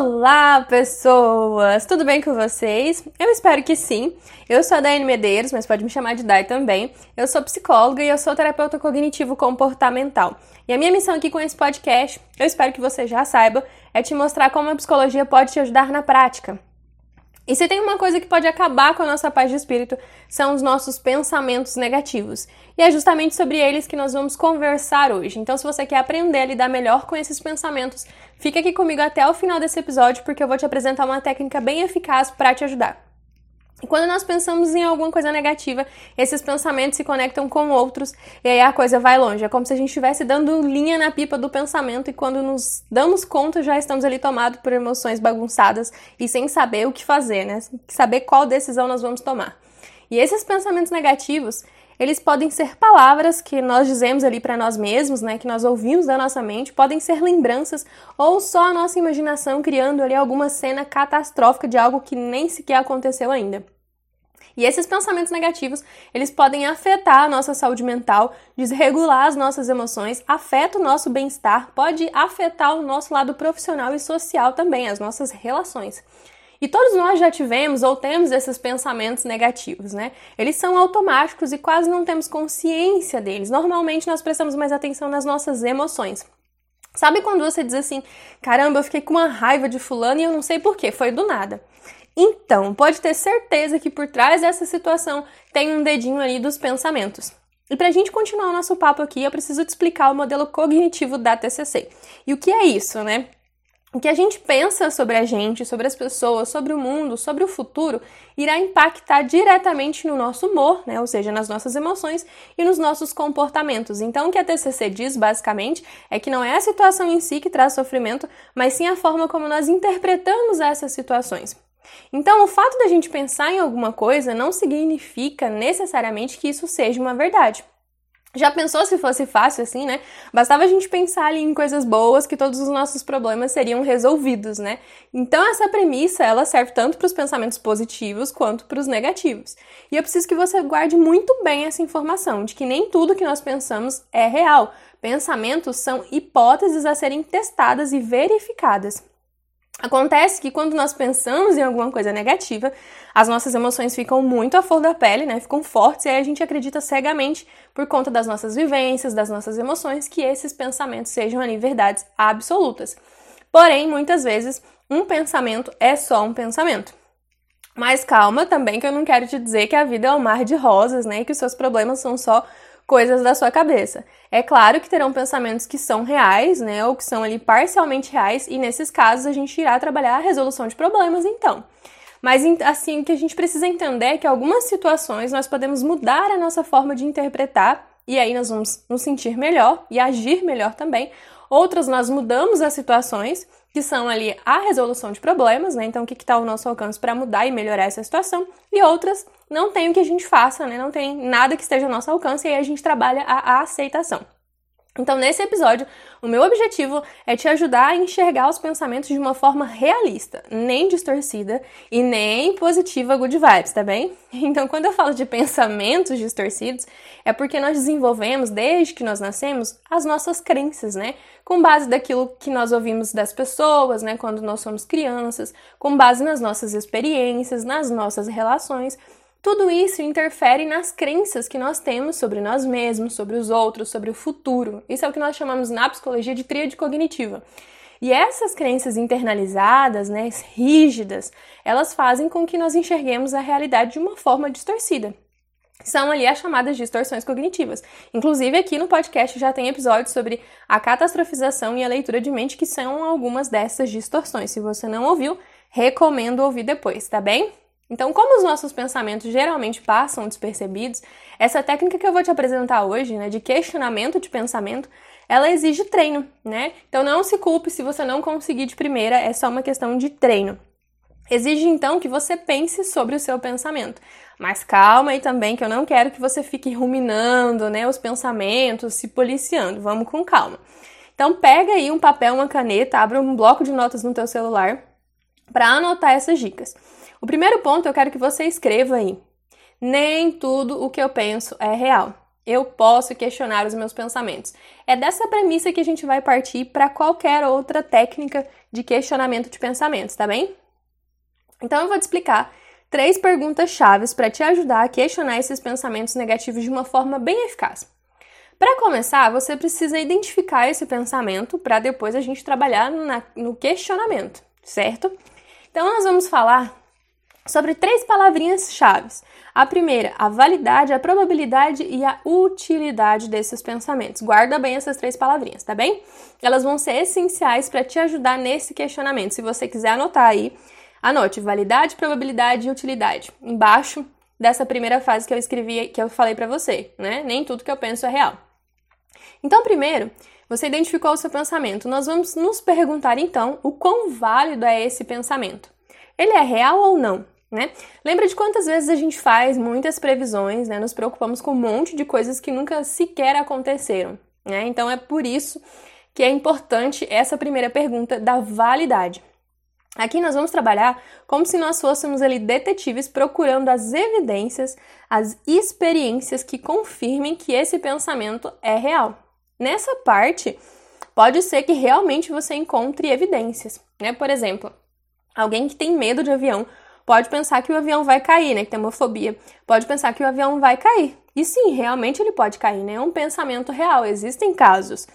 Olá, pessoas! Tudo bem com vocês? Eu espero que sim. Eu sou a Daiane Medeiros, mas pode me chamar de Dai também. Eu sou psicóloga e eu sou terapeuta cognitivo comportamental. E a minha missão aqui com esse podcast, eu espero que você já saiba, é te mostrar como a psicologia pode te ajudar na prática. E se tem uma coisa que pode acabar com a nossa paz de espírito, são os nossos pensamentos negativos. E é justamente sobre eles que nós vamos conversar hoje. Então, se você quer aprender a lidar melhor com esses pensamentos, fica aqui comigo até o final desse episódio, porque eu vou te apresentar uma técnica bem eficaz para te ajudar. E quando nós pensamos em alguma coisa negativa, esses pensamentos se conectam com outros e aí a coisa vai longe. É como se a gente estivesse dando linha na pipa do pensamento e quando nos damos conta já estamos ali tomados por emoções bagunçadas e sem saber o que fazer, né? Saber qual decisão nós vamos tomar. E esses pensamentos negativos, eles podem ser palavras que nós dizemos ali para nós mesmos, né, que nós ouvimos da nossa mente, podem ser lembranças ou só a nossa imaginação criando ali alguma cena catastrófica de algo que nem sequer aconteceu ainda. E esses pensamentos negativos, eles podem afetar a nossa saúde mental, desregular as nossas emoções, afeta o nosso bem-estar, pode afetar o nosso lado profissional e social também, as nossas relações. E todos nós já tivemos ou temos esses pensamentos negativos, né? Eles são automáticos e quase não temos consciência deles. Normalmente nós prestamos mais atenção nas nossas emoções. Sabe quando você diz assim: caramba, eu fiquei com uma raiva de fulano e eu não sei porquê, foi do nada. Então, pode ter certeza que por trás dessa situação tem um dedinho ali dos pensamentos. E para a gente continuar o nosso papo aqui, eu preciso te explicar o modelo cognitivo da TCC. E o que é isso, né? O que a gente pensa sobre a gente, sobre as pessoas, sobre o mundo, sobre o futuro, irá impactar diretamente no nosso humor, né? ou seja, nas nossas emoções e nos nossos comportamentos. Então, o que a TCC diz, basicamente, é que não é a situação em si que traz sofrimento, mas sim a forma como nós interpretamos essas situações. Então, o fato da gente pensar em alguma coisa não significa necessariamente que isso seja uma verdade. Já pensou se fosse fácil assim, né? Bastava a gente pensar ali em coisas boas que todos os nossos problemas seriam resolvidos, né? Então essa premissa, ela serve tanto para os pensamentos positivos quanto para os negativos. E eu preciso que você guarde muito bem essa informação de que nem tudo que nós pensamos é real. Pensamentos são hipóteses a serem testadas e verificadas. Acontece que quando nós pensamos em alguma coisa negativa, as nossas emoções ficam muito à flor da pele, né? Ficam fortes e aí a gente acredita cegamente por conta das nossas vivências, das nossas emoções, que esses pensamentos sejam ali verdades absolutas. Porém, muitas vezes, um pensamento é só um pensamento. Mas calma também que eu não quero te dizer que a vida é um mar de rosas, né? E que os seus problemas são só coisas da sua cabeça. É claro que terão pensamentos que são reais, né, ou que são ali parcialmente reais, e nesses casos a gente irá trabalhar a resolução de problemas, então. Mas assim, o que a gente precisa entender é que algumas situações nós podemos mudar a nossa forma de interpretar e aí nós vamos nos sentir melhor e agir melhor também. Outras nós mudamos as situações que são ali a resolução de problemas, né? Então, o que está ao nosso alcance para mudar e melhorar essa situação, e outras não tem o que a gente faça, né? Não tem nada que esteja ao nosso alcance, e aí a gente trabalha a, a aceitação. Então, nesse episódio, o meu objetivo é te ajudar a enxergar os pensamentos de uma forma realista, nem distorcida e nem positiva good vibes, tá bem? Então, quando eu falo de pensamentos distorcidos, é porque nós desenvolvemos, desde que nós nascemos, as nossas crenças, né? Com base daquilo que nós ouvimos das pessoas, né? Quando nós somos crianças, com base nas nossas experiências, nas nossas relações. Tudo isso interfere nas crenças que nós temos sobre nós mesmos, sobre os outros, sobre o futuro. Isso é o que nós chamamos na psicologia de tríade cognitiva. E essas crenças internalizadas, né, rígidas, elas fazem com que nós enxerguemos a realidade de uma forma distorcida. São ali as chamadas distorções cognitivas. Inclusive, aqui no podcast já tem episódios sobre a catastrofização e a leitura de mente, que são algumas dessas distorções. Se você não ouviu, recomendo ouvir depois, tá bem? Então, como os nossos pensamentos geralmente passam despercebidos, essa técnica que eu vou te apresentar hoje, né, de questionamento de pensamento, ela exige treino, né? Então não se culpe se você não conseguir de primeira, é só uma questão de treino. Exige então que você pense sobre o seu pensamento. Mas calma aí também, que eu não quero que você fique ruminando, né, os pensamentos, se policiando. Vamos com calma. Então pega aí um papel, uma caneta, abre um bloco de notas no teu celular para anotar essas dicas. O primeiro ponto eu quero que você escreva aí. Nem tudo o que eu penso é real. Eu posso questionar os meus pensamentos. É dessa premissa que a gente vai partir para qualquer outra técnica de questionamento de pensamentos, tá bem? Então eu vou te explicar três perguntas chaves para te ajudar a questionar esses pensamentos negativos de uma forma bem eficaz. Para começar, você precisa identificar esse pensamento para depois a gente trabalhar na, no questionamento, certo? Então nós vamos falar sobre três palavrinhas chaves. A primeira, a validade, a probabilidade e a utilidade desses pensamentos. Guarda bem essas três palavrinhas, tá bem? Elas vão ser essenciais para te ajudar nesse questionamento. Se você quiser anotar aí, Anote validade, probabilidade e utilidade. Embaixo dessa primeira fase que eu escrevi, que eu falei para você, né? Nem tudo que eu penso é real. Então, primeiro, você identificou o seu pensamento. Nós vamos nos perguntar então o quão válido é esse pensamento. Ele é real ou não? Né? Lembra de quantas vezes a gente faz muitas previsões, né? Nos preocupamos com um monte de coisas que nunca sequer aconteceram, né? Então é por isso que é importante essa primeira pergunta da validade. Aqui nós vamos trabalhar como se nós fôssemos ali detetives procurando as evidências, as experiências que confirmem que esse pensamento é real. Nessa parte, pode ser que realmente você encontre evidências, né? Por exemplo, alguém que tem medo de avião pode pensar que o avião vai cair, né? Que tem uma fobia, pode pensar que o avião vai cair. E sim, realmente ele pode cair, né? É um pensamento real, existem casos.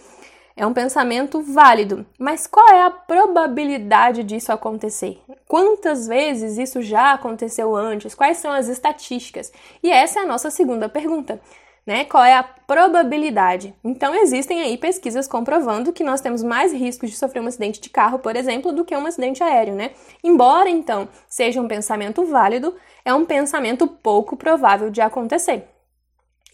É um pensamento válido, mas qual é a probabilidade disso acontecer? Quantas vezes isso já aconteceu antes? Quais são as estatísticas? E essa é a nossa segunda pergunta. Né? Qual é a probabilidade? Então, existem aí pesquisas comprovando que nós temos mais riscos de sofrer um acidente de carro, por exemplo, do que um acidente aéreo, né? Embora, então, seja um pensamento válido, é um pensamento pouco provável de acontecer.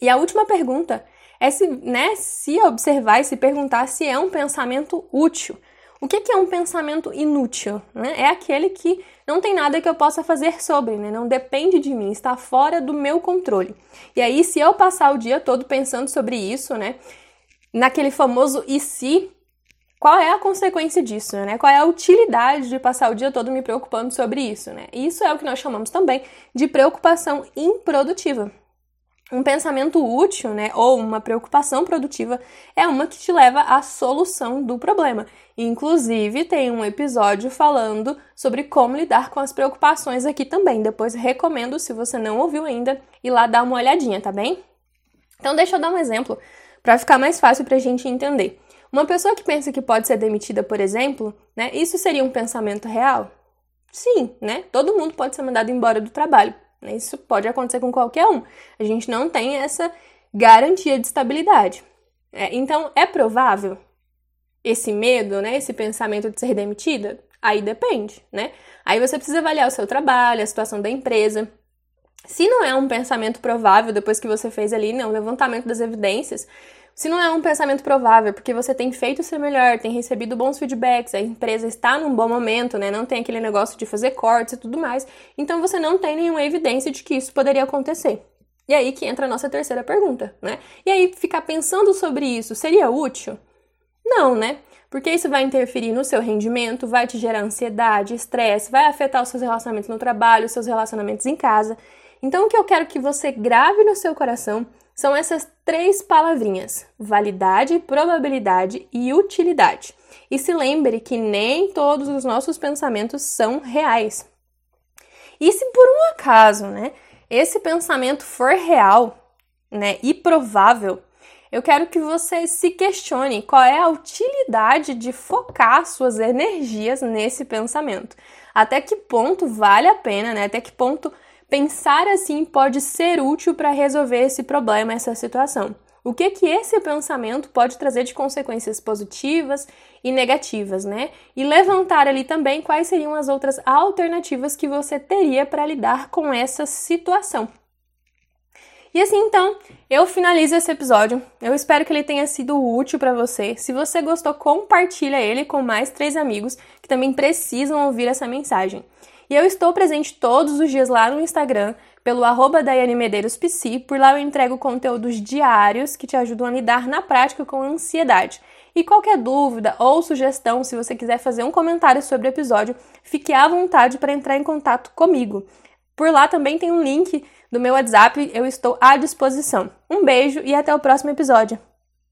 E a última pergunta é se, né, se observar e se perguntar se é um pensamento útil. O que, é um pensamento inútil? Né? É aquele que não tem nada que eu possa fazer sobre, né? não depende de mim, está fora do meu controle. E aí, se eu passar o dia todo pensando sobre isso, né, naquele famoso e se, qual é a consequência disso, né? Qual é a utilidade de passar o dia todo me preocupando sobre isso, né? Isso é o que nós chamamos também de preocupação improdutiva. Um pensamento útil, né, ou uma preocupação produtiva é uma que te leva à solução do problema. Inclusive, tem um episódio falando sobre como lidar com as preocupações aqui também. Depois recomendo, se você não ouviu ainda, ir lá dar uma olhadinha, tá bem? Então, deixa eu dar um exemplo para ficar mais fácil para a gente entender. Uma pessoa que pensa que pode ser demitida, por exemplo, né, isso seria um pensamento real? Sim, né? Todo mundo pode ser mandado embora do trabalho. Isso pode acontecer com qualquer um. A gente não tem essa garantia de estabilidade. É, então, é provável esse medo, né, esse pensamento de ser demitida? Aí depende, né? Aí você precisa avaliar o seu trabalho, a situação da empresa. Se não é um pensamento provável, depois que você fez ali né, o levantamento das evidências, se não é um pensamento provável, porque você tem feito o seu melhor, tem recebido bons feedbacks, a empresa está num bom momento, né? Não tem aquele negócio de fazer cortes e tudo mais, então você não tem nenhuma evidência de que isso poderia acontecer. E aí que entra a nossa terceira pergunta, né? E aí ficar pensando sobre isso seria útil? Não, né? Porque isso vai interferir no seu rendimento, vai te gerar ansiedade, estresse, vai afetar os seus relacionamentos no trabalho, os seus relacionamentos em casa. Então, o que eu quero que você grave no seu coração são essas três palavrinhas: validade, probabilidade e utilidade. E se lembre que nem todos os nossos pensamentos são reais. E se por um acaso, né, esse pensamento for real, né, e provável, eu quero que você se questione qual é a utilidade de focar suas energias nesse pensamento. Até que ponto vale a pena, né? Até que ponto pensar assim pode ser útil para resolver esse problema, essa situação. O que que esse pensamento pode trazer de consequências positivas e negativas, né? E levantar ali também quais seriam as outras alternativas que você teria para lidar com essa situação. E assim então, eu finalizo esse episódio. Eu espero que ele tenha sido útil para você. Se você gostou, compartilha ele com mais três amigos que também precisam ouvir essa mensagem. E eu estou presente todos os dias lá no Instagram, pelo arroba Daiane. Por lá eu entrego conteúdos diários que te ajudam a lidar na prática com a ansiedade. E qualquer dúvida ou sugestão, se você quiser fazer um comentário sobre o episódio, fique à vontade para entrar em contato comigo. Por lá também tem um link do meu WhatsApp, eu estou à disposição. Um beijo e até o próximo episódio.